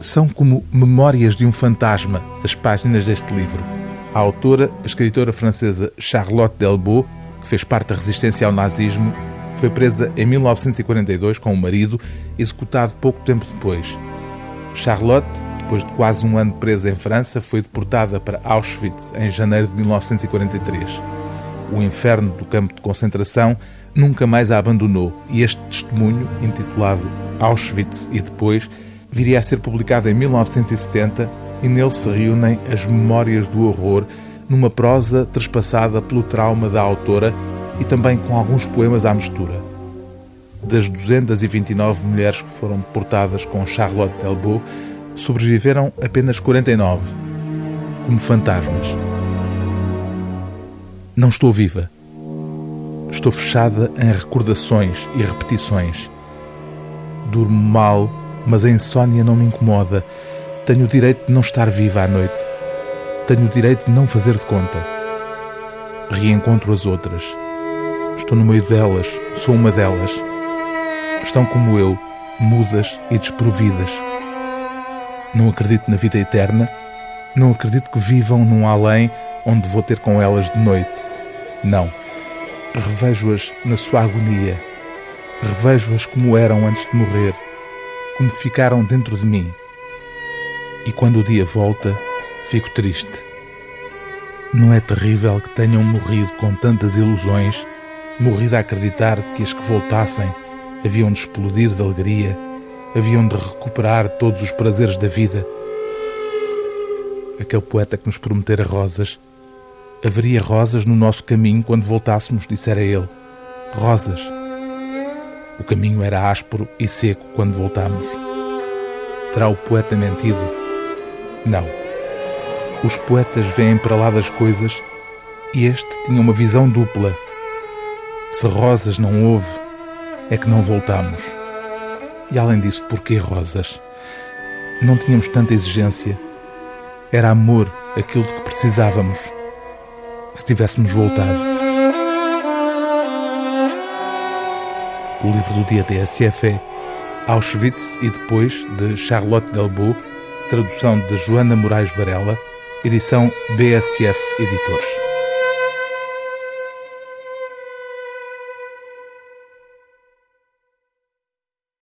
São como memórias de um fantasma as páginas deste livro. A autora, a escritora francesa Charlotte Delbo, que fez parte da resistência ao nazismo, foi presa em 1942 com o marido, executado pouco tempo depois. Charlotte, depois de quase um ano presa em França, foi deportada para Auschwitz em janeiro de 1943. O inferno do campo de concentração nunca mais a abandonou e este testemunho, intitulado Auschwitz e depois, viria a ser publicado em 1970 e nele se reúnem as memórias do horror numa prosa trespassada pelo trauma da autora e também com alguns poemas à mistura. Das 229 mulheres que foram deportadas com Charlotte Delbo, sobreviveram apenas 49, como fantasmas. Não estou viva. Estou fechada em recordações e repetições. Durmo mal, mas a insônia não me incomoda. Tenho o direito de não estar viva à noite. Tenho o direito de não fazer de conta. Reencontro as outras. Estou no meio delas, sou uma delas. Estão como eu, mudas e desprovidas. Não acredito na vida eterna. Não acredito que vivam num além onde vou ter com elas de noite. Não. Revejo-as na sua agonia. Revejo-as como eram antes de morrer, como ficaram dentro de mim. E quando o dia volta, fico triste. Não é terrível que tenham morrido com tantas ilusões, morrido a acreditar que as que voltassem haviam de explodir de alegria, haviam de recuperar todos os prazeres da vida? Aquele poeta que nos prometera rosas Haveria rosas no nosso caminho quando voltássemos, dissera ele. Rosas. O caminho era áspero e seco quando voltámos. Terá o poeta mentido? Não. Os poetas veem para lá das coisas e este tinha uma visão dupla. Se rosas não houve, é que não voltamos. E além disso, porquê rosas? Não tínhamos tanta exigência. Era amor aquilo de que precisávamos se tivéssemos voltado. O livro do dia TSF é Auschwitz e depois, de Charlotte Delbo, tradução de Joana Moraes Varela, edição BSF Editores.